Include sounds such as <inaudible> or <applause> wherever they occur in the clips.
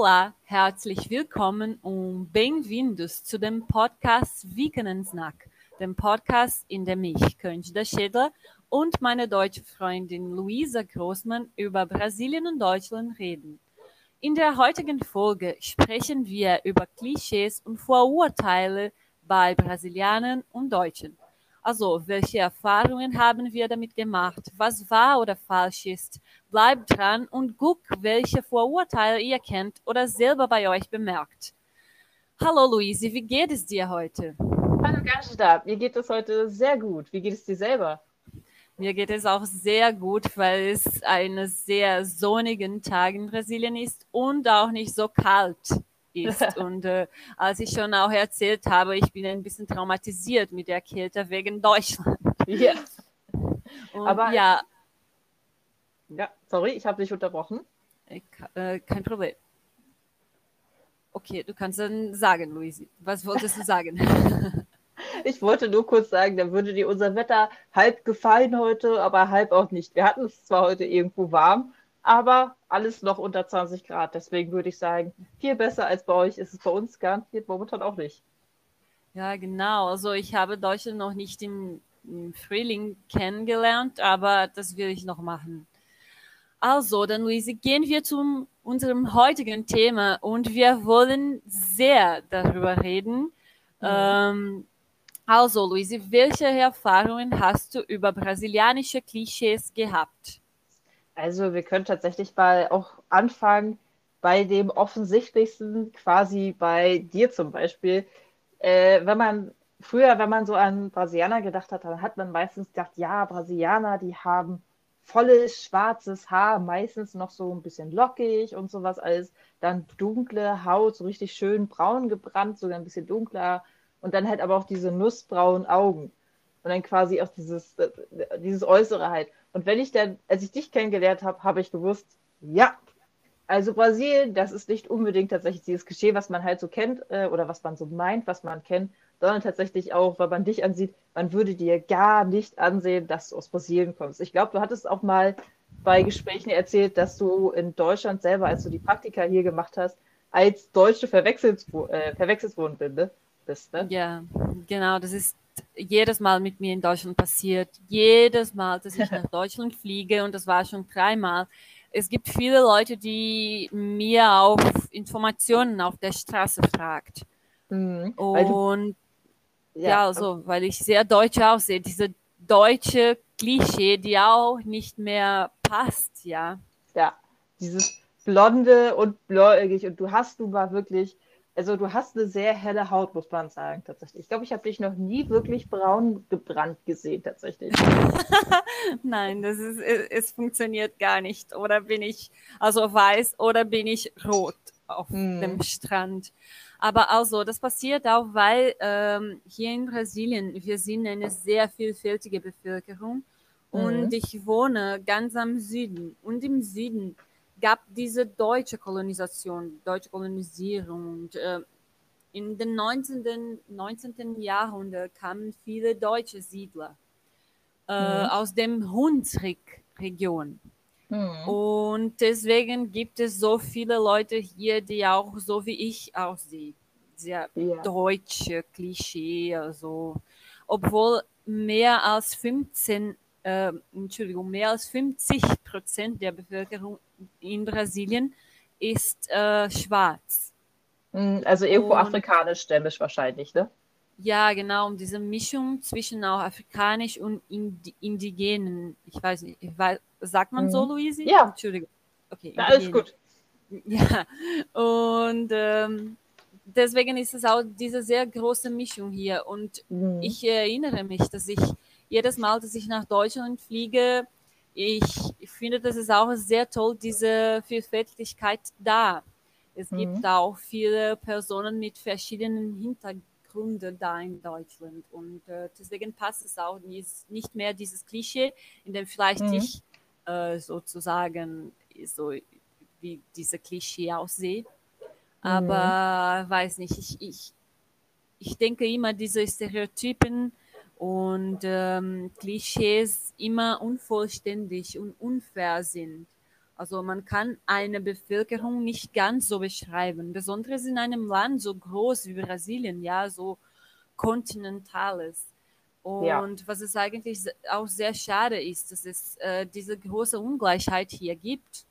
Olá, herzlich willkommen und bem-vindos zu dem Podcast Weekenden Snack, dem Podcast, in dem ich, Königda Schädler und meine deutsche Freundin Luisa Großmann über Brasilien und Deutschland reden. In der heutigen Folge sprechen wir über Klischees und Vorurteile bei Brasilianern und Deutschen. Also, welche Erfahrungen haben wir damit gemacht? Was wahr oder falsch ist? Bleibt dran und guckt, welche Vorurteile ihr kennt oder selber bei euch bemerkt. Hallo Luise, wie geht es dir heute? Hallo Ganstab, mir geht es heute sehr gut. Wie geht es dir selber? Mir geht es auch sehr gut, weil es ein sehr sonnigen Tag in Brasilien ist und auch nicht so kalt ist. <laughs> Und äh, als ich schon auch erzählt habe, ich bin ein bisschen traumatisiert mit der Kälte wegen Deutschland. Ja. Und, Aber ja. Ja, sorry, ich habe dich unterbrochen. Ich, äh, kein Problem. Okay, du kannst dann sagen, Luisi. Was wolltest du sagen? <laughs> ich wollte nur kurz sagen, da würde dir unser Wetter halb gefallen heute, aber halb auch nicht. Wir hatten es zwar heute irgendwo warm, aber alles noch unter 20 Grad. Deswegen würde ich sagen, viel besser als bei euch ist es bei uns garantiert momentan auch nicht. Ja, genau. Also ich habe Deutschland noch nicht im, im Frühling kennengelernt, aber das will ich noch machen. Also, dann Luise, gehen wir zu unserem heutigen Thema und wir wollen sehr darüber reden. Mhm. Ähm, also, Luise, welche Erfahrungen hast du über brasilianische Klischees gehabt? Also wir können tatsächlich mal auch anfangen bei dem offensichtlichsten, quasi bei dir zum Beispiel. Äh, wenn man früher, wenn man so an Brasilianer gedacht hat, dann hat man meistens gedacht, ja, Brasilianer, die haben volles schwarzes Haar, meistens noch so ein bisschen lockig und sowas alles. Dann dunkle Haut, so richtig schön braun gebrannt, sogar ein bisschen dunkler. Und dann halt aber auch diese nussbraunen Augen. Und dann quasi auch dieses, dieses Äußere halt. Und wenn ich dann, als ich dich kennengelernt habe, habe ich gewusst, ja, also Brasilien, das ist nicht unbedingt tatsächlich dieses Klischee, was man halt so kennt äh, oder was man so meint, was man kennt, sondern tatsächlich auch, wenn man dich ansieht, man würde dir gar nicht ansehen, dass du aus Brasilien kommst. Ich glaube, du hattest auch mal bei Gesprächen erzählt, dass du in Deutschland selber, als du die Praktika hier gemacht hast, als Deutsche verwechselt, äh, verwechselt worden bist. Ne? Ja, genau, das ist jedes Mal mit mir in Deutschland passiert. Jedes Mal, dass ich nach <laughs> Deutschland fliege und das war schon dreimal. Es gibt viele Leute, die mir auf Informationen auf der Straße fragt. Mhm, und ja, ja, so, weil ich sehr deutsch aussehe. Diese deutsche Klischee, die auch nicht mehr passt, ja. Ja, dieses blonde und bläugig und du hast du mal wirklich also du hast eine sehr helle Haut, muss man sagen, tatsächlich. Ich glaube, ich habe dich noch nie wirklich braun gebrannt gesehen, tatsächlich. <laughs> Nein, das ist, es funktioniert gar nicht. Oder bin ich also weiß oder bin ich rot auf hm. dem Strand. Aber also, das passiert auch, weil ähm, hier in Brasilien, wir sind eine sehr vielfältige Bevölkerung und mhm. ich wohne ganz am Süden. Und im Süden gab diese deutsche Kolonisation, deutsche Kolonisierung. Und äh, in den 19. 19. Jahrhundert kamen viele deutsche Siedler äh, mhm. aus dem Hunsrück-Region. Mhm. Und deswegen gibt es so viele Leute hier, die auch so wie ich aussehen. Sehr ja. deutsche Klischee, also obwohl mehr als 15 äh, Entschuldigung, mehr als 50 Prozent der Bevölkerung in Brasilien ist äh, schwarz. Hm, also irgendwo und, afrikanisch-stämmisch wahrscheinlich, ne? Ja, genau, um diese Mischung zwischen auch afrikanisch und indigenen. Ich weiß nicht, ich weiß, sagt man mhm. so, Luisi? Ja. Entschuldigung. Okay. Ja, alles gut. <laughs> Ja, und ähm, deswegen ist es auch diese sehr große Mischung hier. Und mhm. ich erinnere mich, dass ich jedes Mal, dass ich nach Deutschland fliege, ich, finde, das ist auch sehr toll, diese Vielfältigkeit da. Es mhm. gibt auch viele Personen mit verschiedenen Hintergründen da in Deutschland. Und äh, deswegen passt es auch nicht mehr dieses Klischee, in dem vielleicht mhm. ich äh, sozusagen so wie diese Klischee aussehe. Aber mhm. weiß nicht, ich, ich, ich denke immer, diese Stereotypen und ähm, Klischees immer unvollständig und unfair sind. Also man kann eine Bevölkerung nicht ganz so beschreiben, besonders in einem Land so groß wie Brasilien, ja, so kontinentales. Und ja. was es eigentlich auch sehr schade ist, dass es äh, diese große Ungleichheit hier gibt.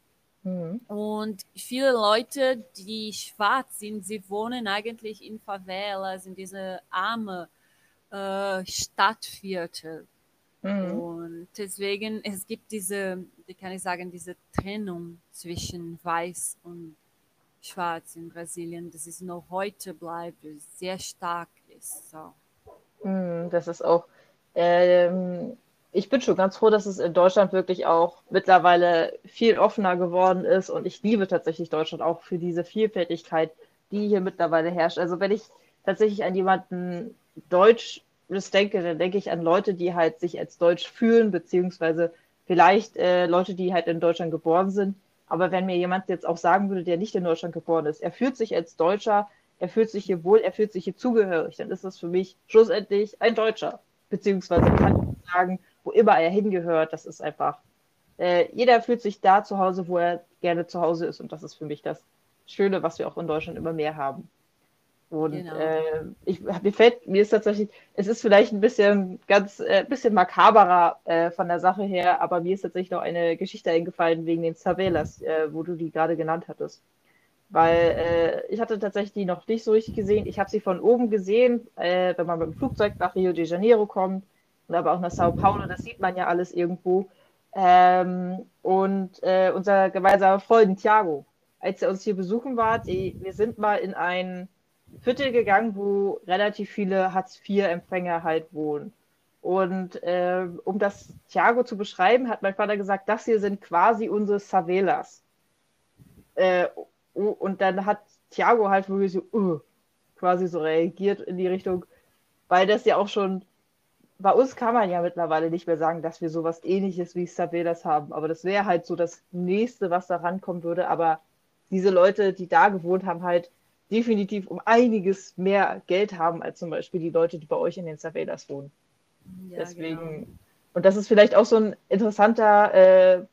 Mhm. Und viele Leute, die schwarz sind, sie wohnen eigentlich in Favelas, in diese arme äh, Stadtviertel. Mhm. Und deswegen, es gibt diese, wie kann ich sagen, diese Trennung zwischen Weiß und Schwarz in Brasilien, dass es noch heute bleibt, sehr stark ist. So. Mhm, das ist auch, ähm, ich bin schon ganz froh, dass es in Deutschland wirklich auch mittlerweile viel offener geworden ist und ich liebe tatsächlich Deutschland auch für diese Vielfältigkeit, die hier mittlerweile herrscht. Also wenn ich tatsächlich an jemanden Deutsch das denke, dann denke ich an Leute, die halt sich als Deutsch fühlen, beziehungsweise vielleicht äh, Leute, die halt in Deutschland geboren sind. Aber wenn mir jemand jetzt auch sagen würde, der nicht in Deutschland geboren ist, er fühlt sich als Deutscher, er fühlt sich hier wohl, er fühlt sich hier zugehörig, dann ist das für mich schlussendlich ein Deutscher. Beziehungsweise kann ich sagen, wo immer er hingehört, das ist einfach, äh, jeder fühlt sich da zu Hause, wo er gerne zu Hause ist. Und das ist für mich das Schöne, was wir auch in Deutschland immer mehr haben. Und genau. äh, ich, mir fällt, mir ist tatsächlich, es ist vielleicht ein bisschen ganz, äh, bisschen makaberer äh, von der Sache her, aber mir ist tatsächlich noch eine Geschichte eingefallen wegen den Zavelas, äh, wo du die gerade genannt hattest. Weil äh, ich hatte tatsächlich die noch nicht so richtig gesehen. Ich habe sie von oben gesehen, äh, wenn man mit dem Flugzeug nach Rio de Janeiro kommt und aber auch nach Sao Paulo, das sieht man ja alles irgendwo. Ähm, und unser gemeinsamer Freund Thiago, als er uns hier besuchen war, die, wir sind mal in ein Viertel gegangen, wo relativ viele Hartz-IV-Empfänger halt wohnen. Und äh, um das Thiago zu beschreiben, hat mein Vater gesagt, das hier sind quasi unsere Savelas. Äh, und dann hat Thiago halt wirklich so uh, quasi so reagiert in die Richtung, weil das ja auch schon, bei uns kann man ja mittlerweile nicht mehr sagen, dass wir sowas ähnliches wie Savelas haben. Aber das wäre halt so das nächste, was da rankommen würde. Aber diese Leute, die da gewohnt haben, halt definitiv um einiges mehr Geld haben als zum Beispiel die Leute, die bei euch in den Surveillance wohnen. Ja, Deswegen, genau. und das ist vielleicht auch so ein interessanter äh,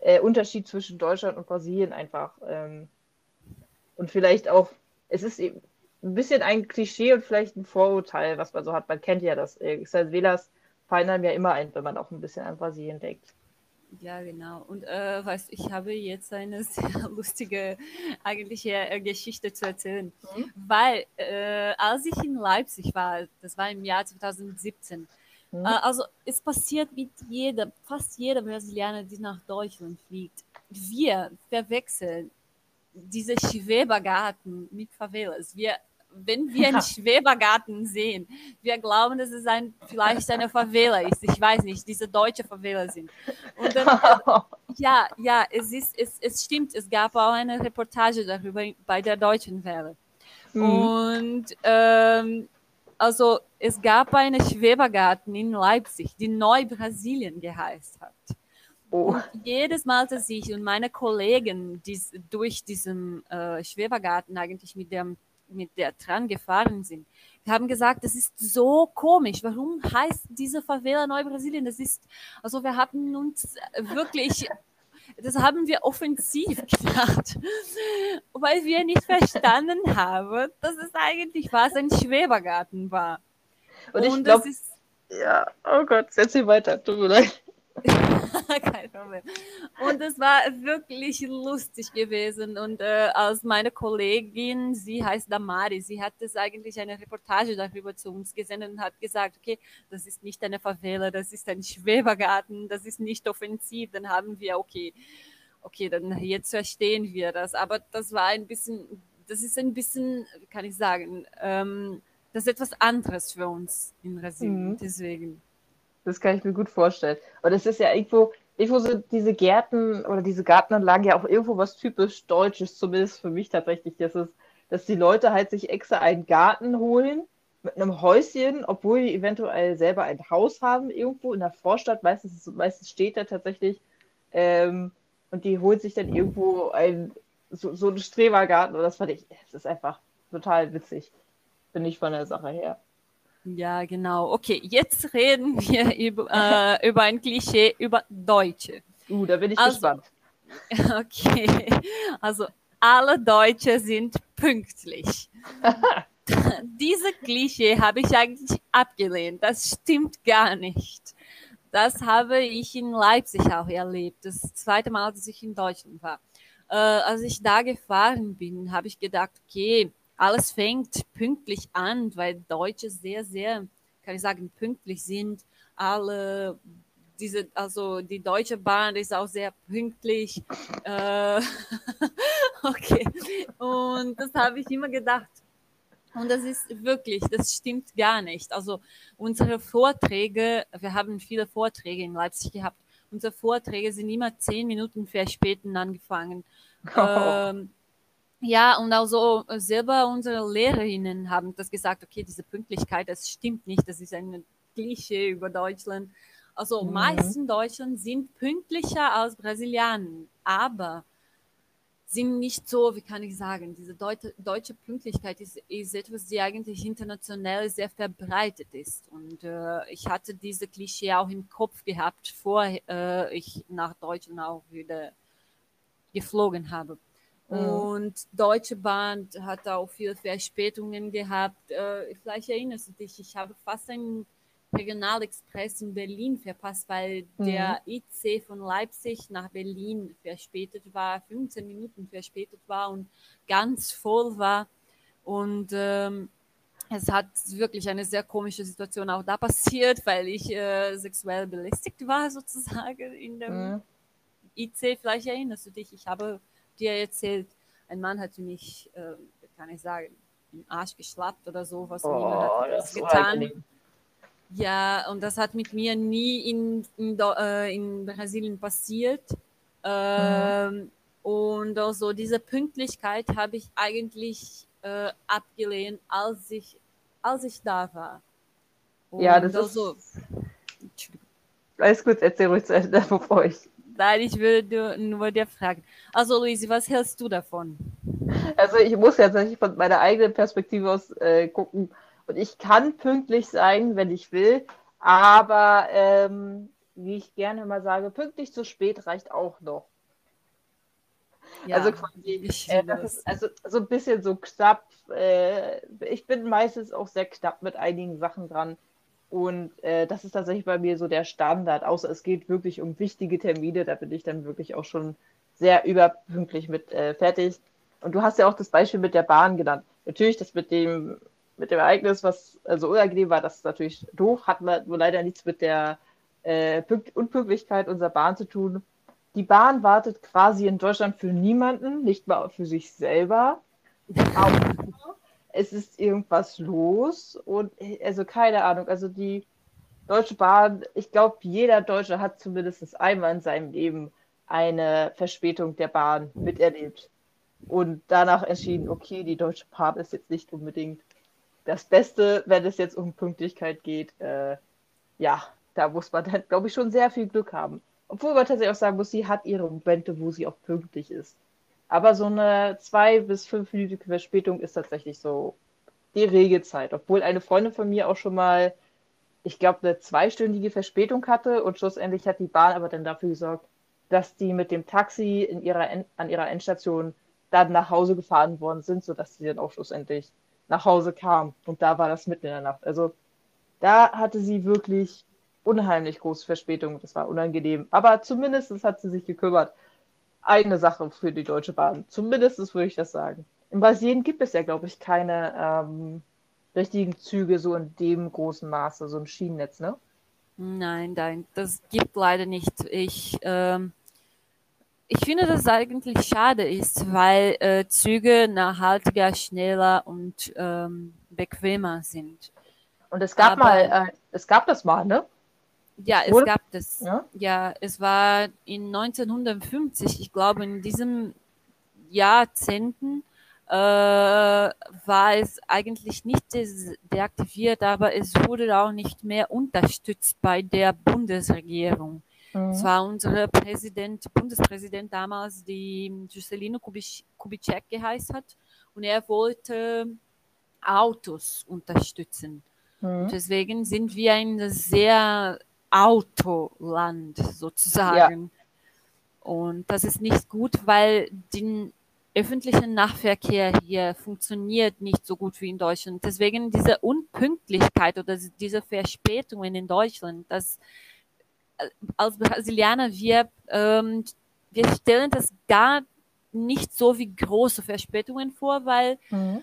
äh, Unterschied zwischen Deutschland und Brasilien einfach. Ähm, und vielleicht auch, es ist eben ein bisschen ein Klischee und vielleicht ein Vorurteil, was man so hat. Man kennt ja das. Äh, Surveillance fallen einem ja immer ein, wenn man auch ein bisschen an Brasilien denkt. Ja, genau. Und äh, weißt, ich habe jetzt eine <laughs> sehr lustige eigentliche äh, Geschichte zu erzählen, mhm. weil äh, als ich in Leipzig war, das war im Jahr 2017, mhm. äh, also es passiert mit jedem, fast jeder Brasilianer, die nach Deutschland fliegt, wir verwechseln diese Schwebergarten mit Favelas. Wir wenn wir einen Schwebergarten sehen, wir glauben, dass es ein, vielleicht eine Favela ist. Ich weiß nicht, diese deutsche Favela sind. Dann, <laughs> ja, ja, es ist, es, es stimmt. Es gab auch eine Reportage darüber bei der Deutschen Welle. Mhm. Und ähm, also es gab einen Schwebergarten in Leipzig, die Neu-Brasilien geheißt hat. Oh. Und jedes Mal, dass ich und meine Kollegen dies, durch diesen äh, Schwebergarten eigentlich mit dem mit der Tram gefahren sind, wir haben gesagt, das ist so komisch. Warum heißt diese Favela Neu-Brasilien? Das ist, also wir hatten uns wirklich, <laughs> das haben wir offensiv gedacht, weil wir nicht verstanden haben, dass es eigentlich was ein Schwebergarten war. Und, Und ich glaube, ja, oh Gott, setz sie weiter, tut mir leid. <laughs> Kein Problem. Und es war wirklich lustig gewesen. Und äh, als meine Kollegin, sie heißt Damari, sie hat es eigentlich eine Reportage darüber zu uns gesendet und hat gesagt, okay, das ist nicht eine Favela, das ist ein Schwebergarten, das ist nicht offensiv. Dann haben wir, okay, okay, dann jetzt verstehen wir das. Aber das war ein bisschen, das ist ein bisschen, kann ich sagen, ähm, das ist etwas anderes für uns in Brasilien. Mhm. Deswegen. Das kann ich mir gut vorstellen. Und es ist ja irgendwo, irgendwo sind diese Gärten oder diese Gartenanlagen ja auch irgendwo was typisch Deutsches, zumindest für mich tatsächlich. Das ist, dass die Leute halt sich extra einen Garten holen mit einem Häuschen, obwohl die eventuell selber ein Haus haben, irgendwo in der Vorstadt. Meistens, meistens steht da tatsächlich. Ähm, und die holen sich dann irgendwo ein, so, so einen Strebergarten. Und das fand ich, das ist einfach total witzig. Finde ich von der Sache her. Ja, genau. Okay, jetzt reden wir über, äh, über ein Klischee über Deutsche. Uh, da bin ich also, gespannt. <laughs> Okay, also alle Deutsche sind pünktlich. <laughs> Diese Klischee habe ich eigentlich abgelehnt. Das stimmt gar nicht. Das habe ich in Leipzig auch erlebt. Das zweite Mal, dass ich in Deutschland war. Äh, als ich da gefahren bin, habe ich gedacht, okay, alles fängt pünktlich an, weil Deutsche sehr, sehr, kann ich sagen, pünktlich sind. Alle diese, also die Deutsche Bahn ist auch sehr pünktlich. Äh, <laughs> okay. Und das habe ich immer gedacht. Und das ist wirklich, das stimmt gar nicht. Also unsere Vorträge, wir haben viele Vorträge in Leipzig gehabt. Unsere Vorträge sind immer zehn Minuten verspäten angefangen. <laughs> Oh. Ähm, ja, und also selber unsere Lehrerinnen haben das gesagt, okay, diese Pünktlichkeit, das stimmt nicht, das ist ein Klischee über Deutschland. Also mhm. meisten Deutschen sind pünktlicher als Brasilianer, aber sind nicht so, wie kann ich sagen, diese Deut deutsche Pünktlichkeit ist, ist, etwas, die eigentlich international sehr verbreitet ist. Und äh, ich hatte diese Klischee auch im Kopf gehabt, vor äh, ich nach Deutschland auch wieder geflogen habe. Mhm. Und Deutsche Bahn hat auch viele Verspätungen gehabt. Äh, vielleicht erinnerst du dich, ich habe fast einen Regionalexpress in Berlin verpasst, weil mhm. der IC von Leipzig nach Berlin verspätet war, 15 Minuten verspätet war und ganz voll war. Und ähm, es hat wirklich eine sehr komische Situation auch da passiert, weil ich äh, sexuell belästigt war sozusagen in dem mhm. IC. Vielleicht erinnerst du dich, ich habe dir erzählt, ein Mann hat mich, äh, kann ich sagen, im Arsch geschlappt oder so, was oh, niemand hat das getan. Ja, und das hat mit mir nie in, in, äh, in Brasilien passiert. Ähm, mhm. Und also diese Pünktlichkeit habe ich eigentlich äh, abgelehnt, als ich, als ich da war. Und ja, das also, ist. Alles gut, erzähl ruhig zu Ende, <laughs> bevor ich. Nein, ich würde nur dir fragen. Also, Luisi, was hältst du davon? Also, ich muss ja tatsächlich von meiner eigenen Perspektive aus äh, gucken und ich kann pünktlich sein, wenn ich will, aber ähm, wie ich gerne mal sage, pünktlich zu spät reicht auch noch. Ja, also quasi, äh, also so ein bisschen so knapp. Äh, ich bin meistens auch sehr knapp mit einigen Sachen dran. Und äh, das ist tatsächlich bei mir so der Standard, außer es geht wirklich um wichtige Termine, da bin ich dann wirklich auch schon sehr überpünktlich mit äh, fertig. Und du hast ja auch das Beispiel mit der Bahn genannt. Natürlich, das mit dem mit dem Ereignis, was also unangenehm war, das ist natürlich doof, hat man nur leider nichts mit der äh, Unpünktlichkeit unserer Bahn zu tun. Die Bahn wartet quasi in Deutschland für niemanden, nicht mal für sich selber. Aber es ist irgendwas los und also keine Ahnung, also die Deutsche Bahn, ich glaube, jeder Deutsche hat zumindest einmal in seinem Leben eine Verspätung der Bahn miterlebt und danach entschieden, okay, die Deutsche Bahn ist jetzt nicht unbedingt das Beste, wenn es jetzt um Pünktlichkeit geht, äh, ja, da muss man dann, glaube ich, schon sehr viel Glück haben. Obwohl man tatsächlich auch sagen muss, sie hat ihre Momente, wo sie auch pünktlich ist. Aber so eine zwei- bis fünfminütige Verspätung ist tatsächlich so die Regelzeit. Obwohl eine Freundin von mir auch schon mal, ich glaube, eine zweistündige Verspätung hatte und schlussendlich hat die Bahn aber dann dafür gesorgt, dass die mit dem Taxi in ihrer, an ihrer Endstation dann nach Hause gefahren worden sind, sodass sie dann auch schlussendlich nach Hause kam. Und da war das mitten in der Nacht. Also da hatte sie wirklich unheimlich große Verspätung. Das war unangenehm. Aber zumindest hat sie sich gekümmert. Eine Sache für die Deutsche Bahn. Zumindest würde ich das sagen. In Brasilien gibt es ja, glaube ich, keine ähm, richtigen Züge so in dem großen Maße, so ein Schienennetz, ne? Nein, nein, das gibt leider nicht. Ich ähm, ich finde, dass es eigentlich schade ist, weil äh, Züge nachhaltiger, schneller und ähm, bequemer sind. Und es gab Aber, mal, äh, es gab das mal, ne? Ja, es Oder? gab das. Ja? ja, es war in 1950, ich glaube, in diesem Jahrzehnten äh, war es eigentlich nicht deaktiviert, aber es wurde auch nicht mehr unterstützt bei der Bundesregierung. Mhm. Es war unser Präsident, Bundespräsident damals, die Juscelino Kubitschek geheißen hat. Und er wollte Autos unterstützen. Mhm. deswegen sind wir ein sehr Autoland sozusagen. Und das ist nicht gut, weil den öffentlichen Nahverkehr hier funktioniert nicht so gut wie in Deutschland. Deswegen diese Unpünktlichkeit oder diese Verspätungen in Deutschland, das äh, als Brasilianer wir ähm, wir stellen das gar nicht so wie große Verspätungen vor, weil mhm.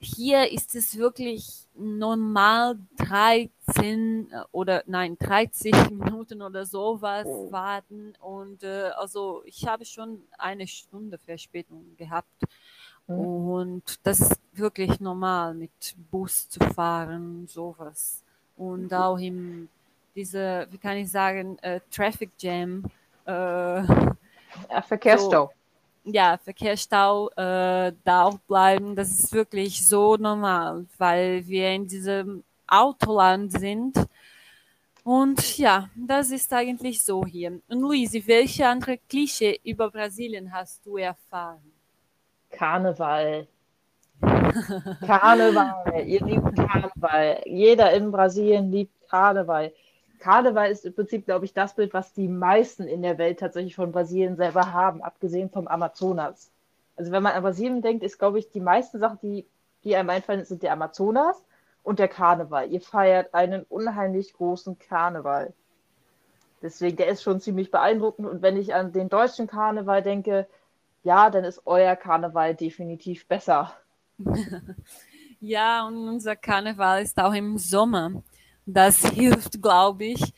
Hier ist es wirklich normal 13 äh, oder nein 30 <laughs> Minuten oder sowas oh. warten und äh, also ich habe schon eine Stunde Verspätung gehabt mhm. und das ist wirklich normal mit Bus zu fahren sowas und mhm. auch im diese wie kann ich sagen äh, Traffic Jam äh, Verkehrsstau so, ja, Verkehrsstau äh, da auch bleiben, das ist wirklich so normal, weil wir in diesem Autoland sind. Und ja, das ist eigentlich so hier. Und Luisi, welche andere Klischee über Brasilien hast du erfahren? Karneval. Karneval. Ihr liebt Karneval. Jeder in Brasilien liebt Karneval. Karneval ist im Prinzip, glaube ich, das Bild, was die meisten in der Welt tatsächlich von Brasilien selber haben, abgesehen vom Amazonas. Also wenn man an Brasilien denkt, ist, glaube ich, die meisten Sachen, die, die einem einfallen, sind der Amazonas und der Karneval. Ihr feiert einen unheimlich großen Karneval. Deswegen, der ist schon ziemlich beeindruckend. Und wenn ich an den deutschen Karneval denke, ja, dann ist euer Karneval definitiv besser. <laughs> ja, und unser Karneval ist auch im Sommer. Das <laughs> hilft, glaube ich.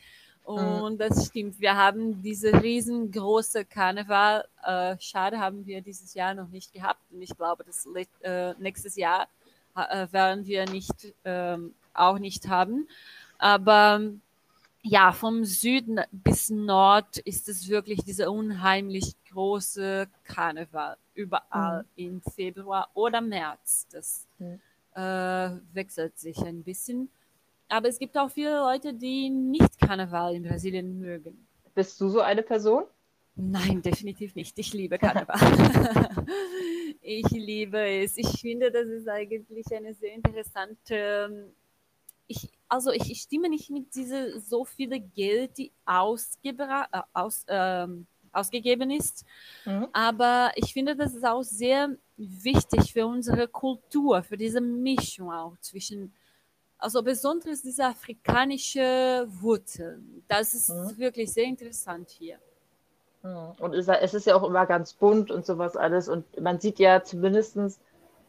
Mhm. Und das stimmt. Wir haben diese riesengroße Karneval. Äh, schade haben wir dieses Jahr noch nicht gehabt. Und ich glaube, das äh, nächstes Jahr äh, werden wir nicht ähm, auch nicht haben. Aber ja, vom Süden bis Nord ist es wirklich dieser unheimlich große Karneval. Überall mhm. im Februar oder März. Das mhm. äh, wechselt sich ein bisschen. Aber es gibt auch viele Leute, die nicht Karneval in Brasilien mögen. Bist du so eine Person? Nein, <laughs> definitiv nicht. Ich liebe <laughs> Karneval. <laughs> ich liebe es. Ich finde, das ist eigentlich eine sehr interessante. Ähm, ich, also ich, ich stimme nicht mit diese so viele Geld, die ausgebra äh, aus, ähm, ausgegeben ist. Mhm. Aber ich finde, das ist auch sehr wichtig für unsere Kultur, für diese Mischung auch zwischen also besonders diese afrikanische Wurzeln. Das ist mhm. wirklich sehr interessant hier. Mhm. Und es ist ja auch immer ganz bunt und sowas alles. Und man sieht ja zumindest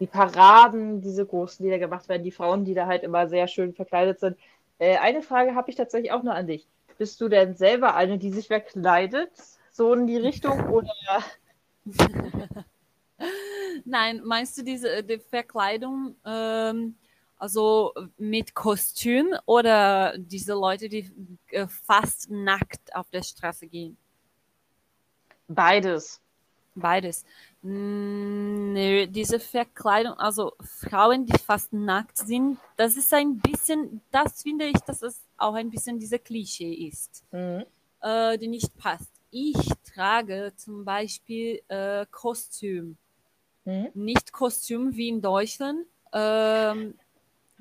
die Paraden, diese großen, die da gemacht werden, die Frauen, die da halt immer sehr schön verkleidet sind. Äh, eine Frage habe ich tatsächlich auch nur an dich. Bist du denn selber eine, die sich verkleidet? So in die Richtung <laughs> oder? Nein, meinst du diese die Verkleidung? Ähm, also mit Kostüm oder diese Leute, die äh, fast nackt auf der Straße gehen? Beides. Beides. Nö, diese Verkleidung, also Frauen, die fast nackt sind, das ist ein bisschen, das finde ich, dass es auch ein bisschen dieser Klischee ist, mhm. äh, die nicht passt. Ich trage zum Beispiel äh, Kostüm. Mhm. Nicht Kostüm wie in Deutschland, ähm,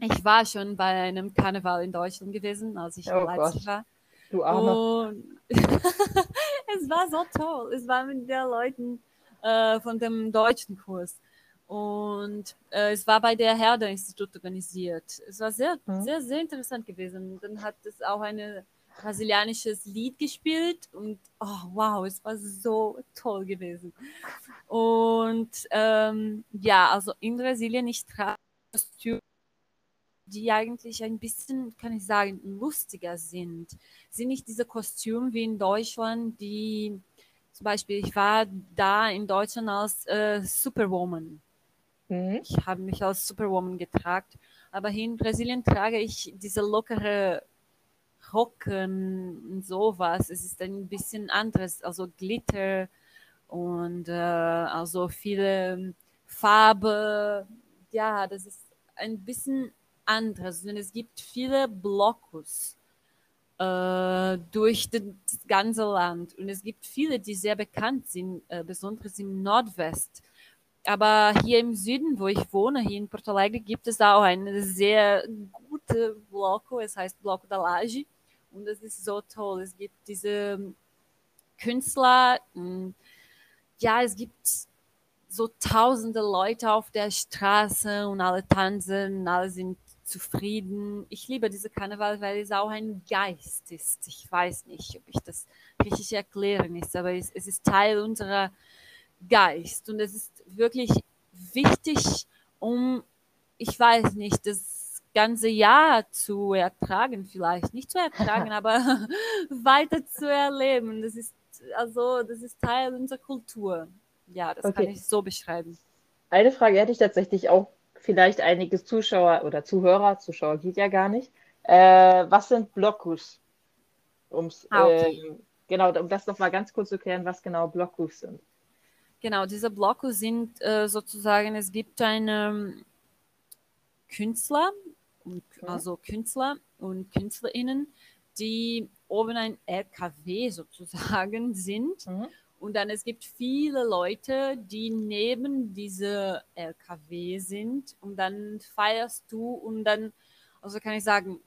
ich war schon bei einem Karneval in Deutschland gewesen, als ich oh in Leipzig war. Du Arme. <laughs> es war so toll. Es war mit den Leuten äh, von dem deutschen Kurs. Und äh, es war bei der Herder-Institut organisiert. Es war sehr, mhm. sehr, sehr interessant gewesen. Dann hat es auch ein brasilianisches Lied gespielt und oh, wow, es war so toll gewesen. Und ähm, ja, also in Brasilien, ich trage Kostüm die eigentlich ein bisschen, kann ich sagen, lustiger sind. Sind nicht diese Kostüme wie in Deutschland, die zum Beispiel, ich war da in Deutschland als äh, Superwoman. Mhm. Ich habe mich als Superwoman getragen, aber hier in Brasilien trage ich diese lockere Rocken und sowas. Es ist ein bisschen anderes, also Glitter und äh, also viele Farbe. Ja, das ist ein bisschen anderes. Und es gibt viele Blockus äh, durch das ganze Land. Und es gibt viele, die sehr bekannt sind, äh, besonders im Nordwest. Aber hier im Süden, wo ich wohne, hier in Porto Alegre, gibt es auch eine sehr gute Bloco. Es heißt Bloco da Laje. Und es ist so toll. Es gibt diese Künstler. Hm, ja, es gibt so tausende Leute auf der Straße und alle tanzen, alle sind zufrieden. Ich liebe diese Karneval, weil es auch ein Geist ist. Ich weiß nicht, ob ich das richtig erklären ist, aber es, es ist Teil unserer Geist und es ist wirklich wichtig, um, ich weiß nicht, das ganze Jahr zu ertragen, vielleicht nicht zu ertragen, <laughs> aber <laughs> weiter zu erleben. Das ist also, das ist Teil unserer Kultur. Ja, das okay. kann ich so beschreiben. Eine Frage hätte ich tatsächlich auch vielleicht einige Zuschauer oder Zuhörer, Zuschauer geht ja gar nicht. Äh, was sind Blockus? Um's, ah, okay. äh, genau, um das nochmal ganz kurz zu klären, was genau Blockus sind. Genau, diese Blockus sind äh, sozusagen, es gibt eine Künstler, also Künstler und Künstlerinnen, die oben ein LKW sozusagen <laughs> sind. Mhm. Und dann es gibt viele Leute, die neben diese LKW sind und dann feierst du und dann, also kann ich sagen,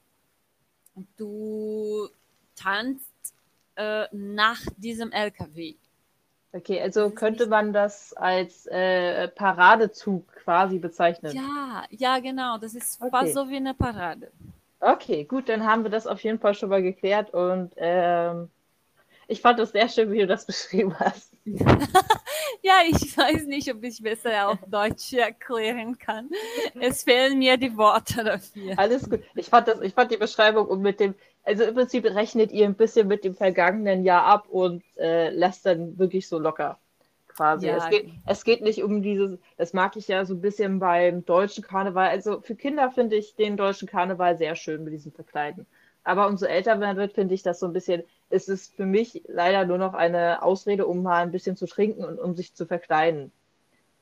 du tanzt äh, nach diesem LKW. Okay, also könnte man das als äh, Paradezug quasi bezeichnen? Ja, ja, genau. Das ist okay. fast so wie eine Parade. Okay, gut, dann haben wir das auf jeden Fall schon mal geklärt und ähm, ich fand es sehr schön, wie du das <laughs> beschrieben hast. <laughs> ja, ich weiß nicht, ob ich besser auf Deutsch erklären kann. Es fehlen mir die Worte dafür. Alles gut. Ich fand, das, ich fand die Beschreibung und mit dem, also im Prinzip rechnet ihr ein bisschen mit dem vergangenen Jahr ab und äh, lässt dann wirklich so locker quasi. Ja. Es, geht, es geht nicht um dieses, das mag ich ja so ein bisschen beim deutschen Karneval. Also für Kinder finde ich den deutschen Karneval sehr schön mit diesem Verkleiden. Aber umso älter man wird, finde ich das so ein bisschen, es ist für mich leider nur noch eine Ausrede, um mal ein bisschen zu trinken und um sich zu verkleiden.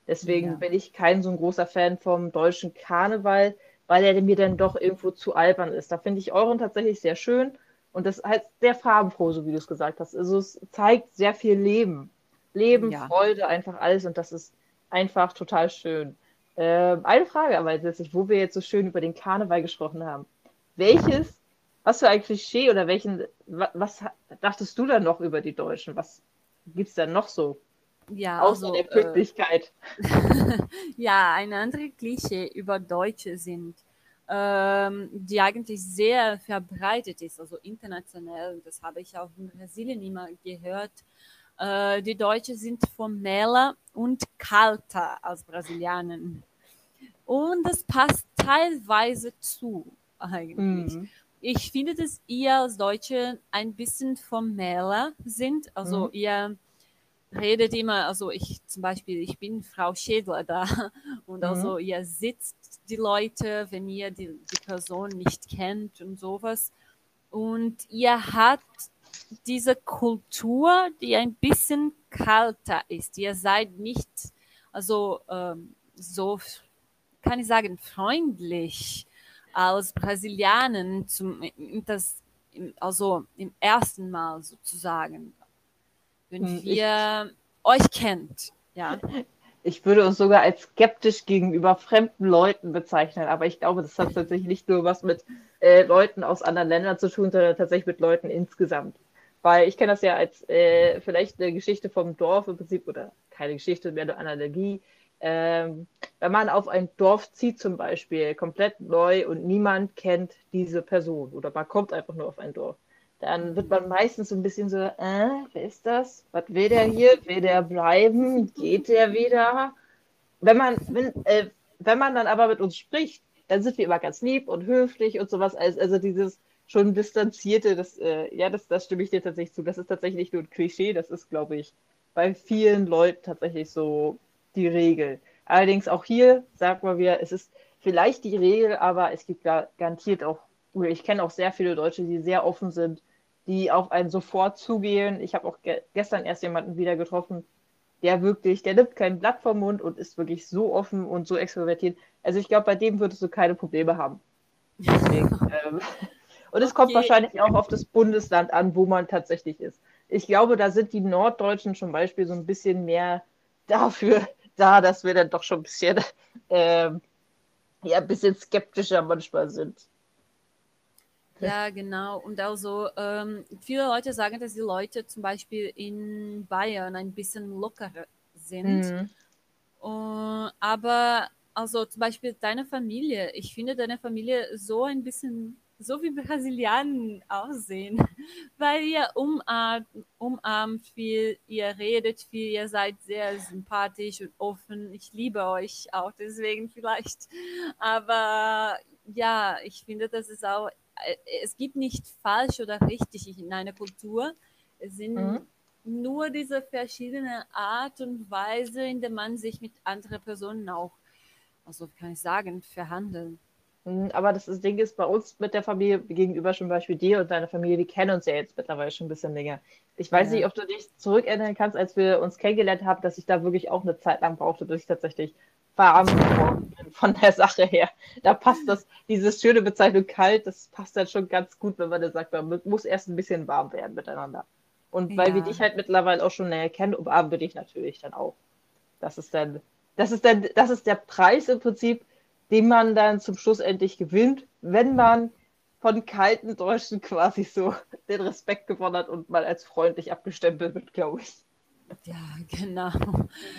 Deswegen ja. bin ich kein so ein großer Fan vom deutschen Karneval, weil er mir dann doch irgendwo zu albern ist. Da finde ich euren tatsächlich sehr schön und das ist halt sehr farbenfroh, so wie du es gesagt hast. Also es zeigt sehr viel Leben. Leben, ja. Freude, einfach alles und das ist einfach total schön. Äh, eine Frage aber jetzt, wo wir jetzt so schön über den Karneval gesprochen haben. Welches was für ein Klischee oder welchen, was, dachtest du dann noch über die Deutschen? Was gibt es dann noch so? Ja, Außer also, der äh, Pünktlichkeit. Äh, <laughs> ja, ein anderes Klischee über Deutsche sind, ähm, die eigentlich sehr verbreitet ist, also international. Das habe ich auch in Brasilien immer gehört. Äh, die Deutschen sind formeller und kalter als Brasilianer. Und das passt teilweise zu, eigentlich. Mhm. Ich finde, dass ihr als Deutsche ein bisschen formeller sind. Also mhm. ihr redet immer, also ich zum Beispiel, ich bin Frau Schädler da <laughs> und mhm. also ihr sitzt die Leute, wenn ihr die, die Person nicht kennt und sowas. Und ihr habt diese Kultur, die ein bisschen kalter ist. Ihr seid nicht, also ähm, so, kann ich sagen, freundlich als Brasilianen zum, das, also im ersten Mal sozusagen, wenn hm, wir ich, euch kennt, ja. Ich würde uns sogar als skeptisch gegenüber fremden Leuten bezeichnen, aber ich glaube, das hat tatsächlich nicht nur was mit äh, Leuten aus anderen Ländern zu tun, sondern tatsächlich mit Leuten insgesamt. Weil ich kenne das ja als äh, vielleicht eine Geschichte vom Dorf im Prinzip oder keine Geschichte, mehr eine Analogie ähm, wenn man auf ein Dorf zieht zum Beispiel, komplett neu und niemand kennt diese Person oder man kommt einfach nur auf ein Dorf, dann wird man meistens so ein bisschen so, äh, wer ist das? Was will der hier? Will der bleiben? Geht der wieder? Wenn man, wenn, äh, wenn man dann aber mit uns spricht, dann sind wir immer ganz lieb und höflich und sowas. Also, also dieses schon distanzierte, das, äh, ja, das, das stimme ich dir tatsächlich zu. Das ist tatsächlich nur ein Klischee. Das ist, glaube ich, bei vielen Leuten tatsächlich so die Regel. Allerdings auch hier sagt man wieder, es ist vielleicht die Regel, aber es gibt garantiert auch, ich kenne auch sehr viele Deutsche, die sehr offen sind, die auf einen sofort zugehen. Ich habe auch ge gestern erst jemanden wieder getroffen, der wirklich, der nimmt kein Blatt vom Mund und ist wirklich so offen und so extrovertiert. Also ich glaube, bei dem würdest du keine Probleme haben. Deswegen, <laughs> ähm, und es okay. kommt wahrscheinlich auch auf das Bundesland an, wo man tatsächlich ist. Ich glaube, da sind die Norddeutschen zum Beispiel so ein bisschen mehr dafür, da, dass wir dann doch schon ein bisschen, <laughs> äh, ja, ein bisschen skeptischer manchmal sind. Ja, genau. Und also ähm, viele Leute sagen, dass die Leute zum Beispiel in Bayern ein bisschen lockerer sind. Mhm. Uh, aber also zum Beispiel deine Familie, ich finde deine Familie so ein bisschen so wie Brasilianen aussehen, <laughs> weil ihr umarmt, umarmt viel, ihr redet viel, ihr seid sehr sympathisch und offen. Ich liebe euch auch deswegen vielleicht. Aber ja, ich finde, das ist auch, äh, es gibt nicht falsch oder richtig in einer Kultur. Es sind mhm. nur diese verschiedene Art und Weise, in der man sich mit anderen Personen auch, also kann ich sagen, verhandeln. Hm, aber das, Ding ist bei uns mit der Familie gegenüber zum Beispiel dir und deiner Familie, die kennen uns ja jetzt mittlerweile schon ein bisschen länger. Ich weiß ja. nicht, ob du dich zurückerinnern kannst, als wir uns kennengelernt haben, dass ich da wirklich auch eine Zeit lang brauchte, bis ich tatsächlich warm geworden bin von der Sache her. Da passt das, diese schöne Bezeichnung kalt, das passt dann schon ganz gut, wenn man dann sagt, man muss erst ein bisschen warm werden miteinander. Und weil ja. wir dich halt mittlerweile auch schon näher kennen, umarmen wir dich natürlich dann auch. Das ist dann, das ist dann, das ist der Preis im Prinzip, den man dann zum Schluss endlich gewinnt, wenn man von kalten Deutschen quasi so <laughs> den Respekt gewonnen hat und mal als freundlich abgestempelt wird, glaube ich. Ja, genau.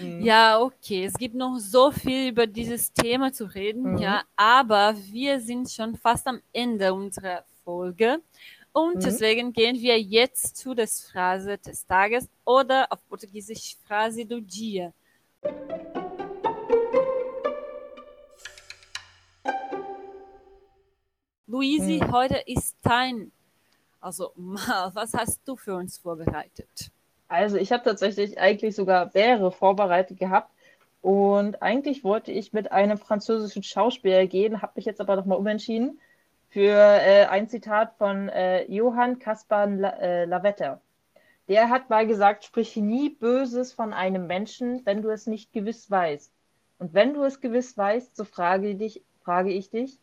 Mhm. Ja, okay. Es gibt noch so viel über dieses Thema zu reden, mhm. ja, aber wir sind schon fast am Ende unserer Folge. Und mhm. deswegen gehen wir jetzt zu der Phrase des Tages oder auf Portugiesisch Phrase do Dia. Luisi, hm. heute ist dein, also mal, <laughs> was hast du für uns vorbereitet? Also ich habe tatsächlich eigentlich sogar mehrere vorbereitet gehabt und eigentlich wollte ich mit einem französischen Schauspieler gehen, habe mich jetzt aber nochmal umentschieden für äh, ein Zitat von äh, Johann Caspar La äh, Lavetta. Der hat mal gesagt, sprich nie Böses von einem Menschen, wenn du es nicht gewiss weißt. Und wenn du es gewiss weißt, so frage, dich, frage ich dich,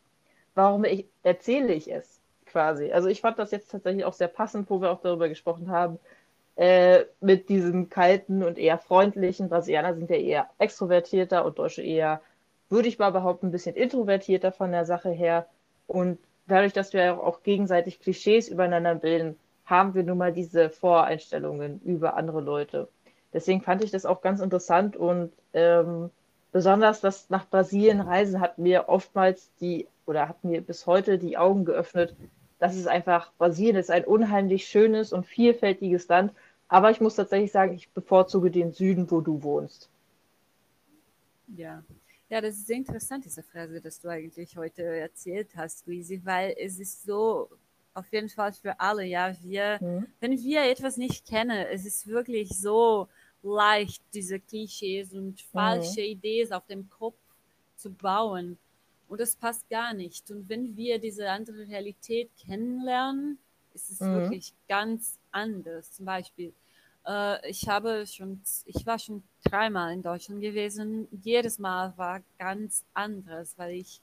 warum ich, erzähle ich es quasi. Also ich fand das jetzt tatsächlich auch sehr passend, wo wir auch darüber gesprochen haben, äh, mit diesem kalten und eher freundlichen. Brasilianer sind ja eher extrovertierter und Deutsche eher, würde ich mal behaupten, ein bisschen introvertierter von der Sache her. Und dadurch, dass wir auch gegenseitig Klischees übereinander bilden, haben wir nun mal diese Voreinstellungen über andere Leute. Deswegen fand ich das auch ganz interessant und ähm, besonders das nach Brasilien reisen hat mir oftmals die oder hat mir bis heute die Augen geöffnet, dass es einfach, Brasilien ist ein unheimlich schönes und vielfältiges Land. Aber ich muss tatsächlich sagen, ich bevorzuge den Süden, wo du wohnst. Ja. Ja, das ist sehr interessant, diese Frage, dass du eigentlich heute erzählt hast, Luisi, weil es ist so auf jeden Fall für alle, ja, wir, mhm. wenn wir etwas nicht kennen, es ist wirklich so leicht, diese Klischees und falsche mhm. Ideen auf dem Kopf zu bauen. Und das passt gar nicht. Und wenn wir diese andere Realität kennenlernen, ist es mhm. wirklich ganz anders. Zum Beispiel, äh, ich habe schon, ich war schon dreimal in Deutschland gewesen. Jedes Mal war ganz anderes, weil ich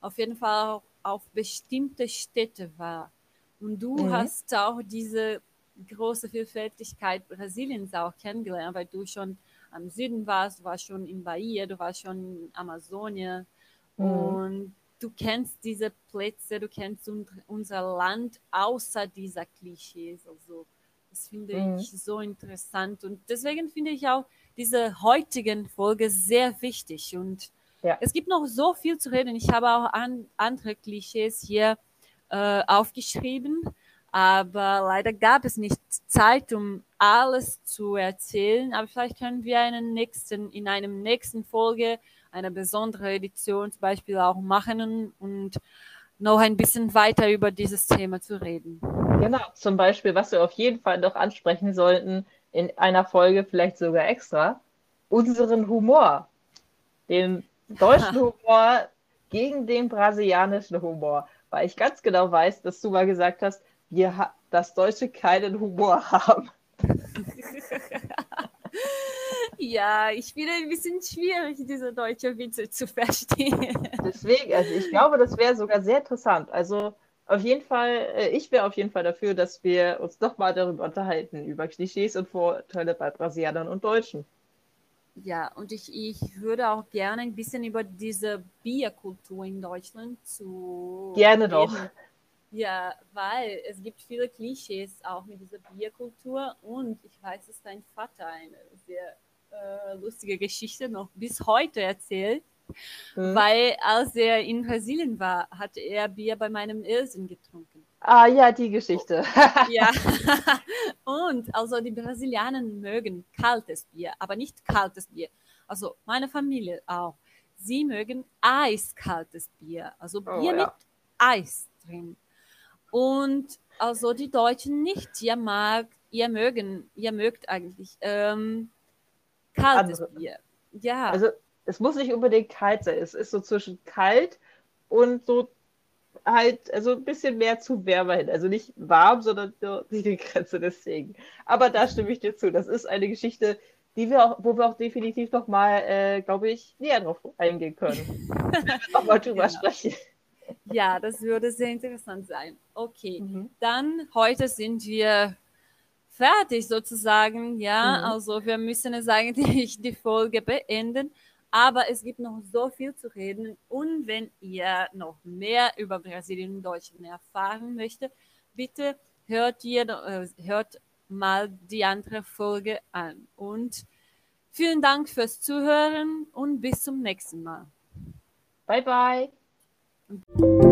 auf jeden Fall auf bestimmte Städte war. Und du mhm. hast auch diese große Vielfältigkeit Brasiliens auch kennengelernt, weil du schon am Süden warst, du warst schon in Bahia, du warst schon in Amazonien, Mhm. Und du kennst diese Plätze, du kennst un unser Land außer dieser Klischees. Also das finde mhm. ich so interessant. Und deswegen finde ich auch diese heutigen Folge sehr wichtig. Und ja. es gibt noch so viel zu reden. Ich habe auch an, andere Klischees hier äh, aufgeschrieben. Aber leider gab es nicht Zeit, um alles zu erzählen. Aber vielleicht können wir einen nächsten, in einem nächsten Folge eine besondere Edition zum Beispiel auch machen und noch ein bisschen weiter über dieses Thema zu reden. Genau, zum Beispiel, was wir auf jeden Fall noch ansprechen sollten in einer Folge, vielleicht sogar extra, unseren Humor. Den deutschen <laughs> Humor gegen den brasilianischen Humor. Weil ich ganz genau weiß, dass du mal gesagt hast, wir dass Deutsche keinen Humor <laughs> haben. Ja, ich finde ein bisschen schwierig, diese deutsche Witze zu <laughs> verstehen. Deswegen, also ich glaube, das wäre sogar sehr interessant. Also auf jeden Fall, äh, ich wäre auf jeden Fall dafür, dass wir uns doch mal darüber unterhalten, über Klischees und Vorteile bei Brasilianern und Deutschen. Ja, und ich, ich würde auch gerne ein bisschen über diese Bierkultur in Deutschland zu. Gerne reden. doch. Ja, weil es gibt viele Klischees auch mit dieser Bierkultur und ich weiß, dass dein Vater eine sehr äh, lustige Geschichte noch bis heute erzählt, mhm. weil als er in Brasilien war, hatte er Bier bei meinem Irrsinn getrunken. Ah ja, die Geschichte. <laughs> ja. Und also die Brasilianer mögen kaltes Bier, aber nicht kaltes Bier. Also meine Familie auch. Sie mögen eiskaltes Bier, also oh, Bier oh, ja. mit Eis drin. Und also die Deutschen nicht. Ihr mag, ihr mögen, ihr mögt eigentlich ähm, kaltes Andere. Bier. Ja. Also es muss nicht unbedingt kalt sein. Es ist so zwischen kalt und so halt, also ein bisschen mehr zu wärmer hin. Also nicht warm, sondern nur die Grenze deswegen. Aber da stimme ich dir zu. Das ist eine Geschichte, die wir auch, wo wir auch definitiv noch mal, äh, glaube ich, näher drauf eingehen können. <laughs> Nochmal drüber genau. sprechen. Ja, das würde sehr interessant sein. Okay, mhm. dann heute sind wir fertig sozusagen. Ja, mhm. also wir müssen es eigentlich <laughs> die Folge beenden. Aber es gibt noch so viel zu reden. Und wenn ihr noch mehr über Brasilien und Deutschland erfahren möchtet, bitte hört, ihr, äh, hört mal die andere Folge an. Und vielen Dank fürs Zuhören und bis zum nächsten Mal. Bye, bye.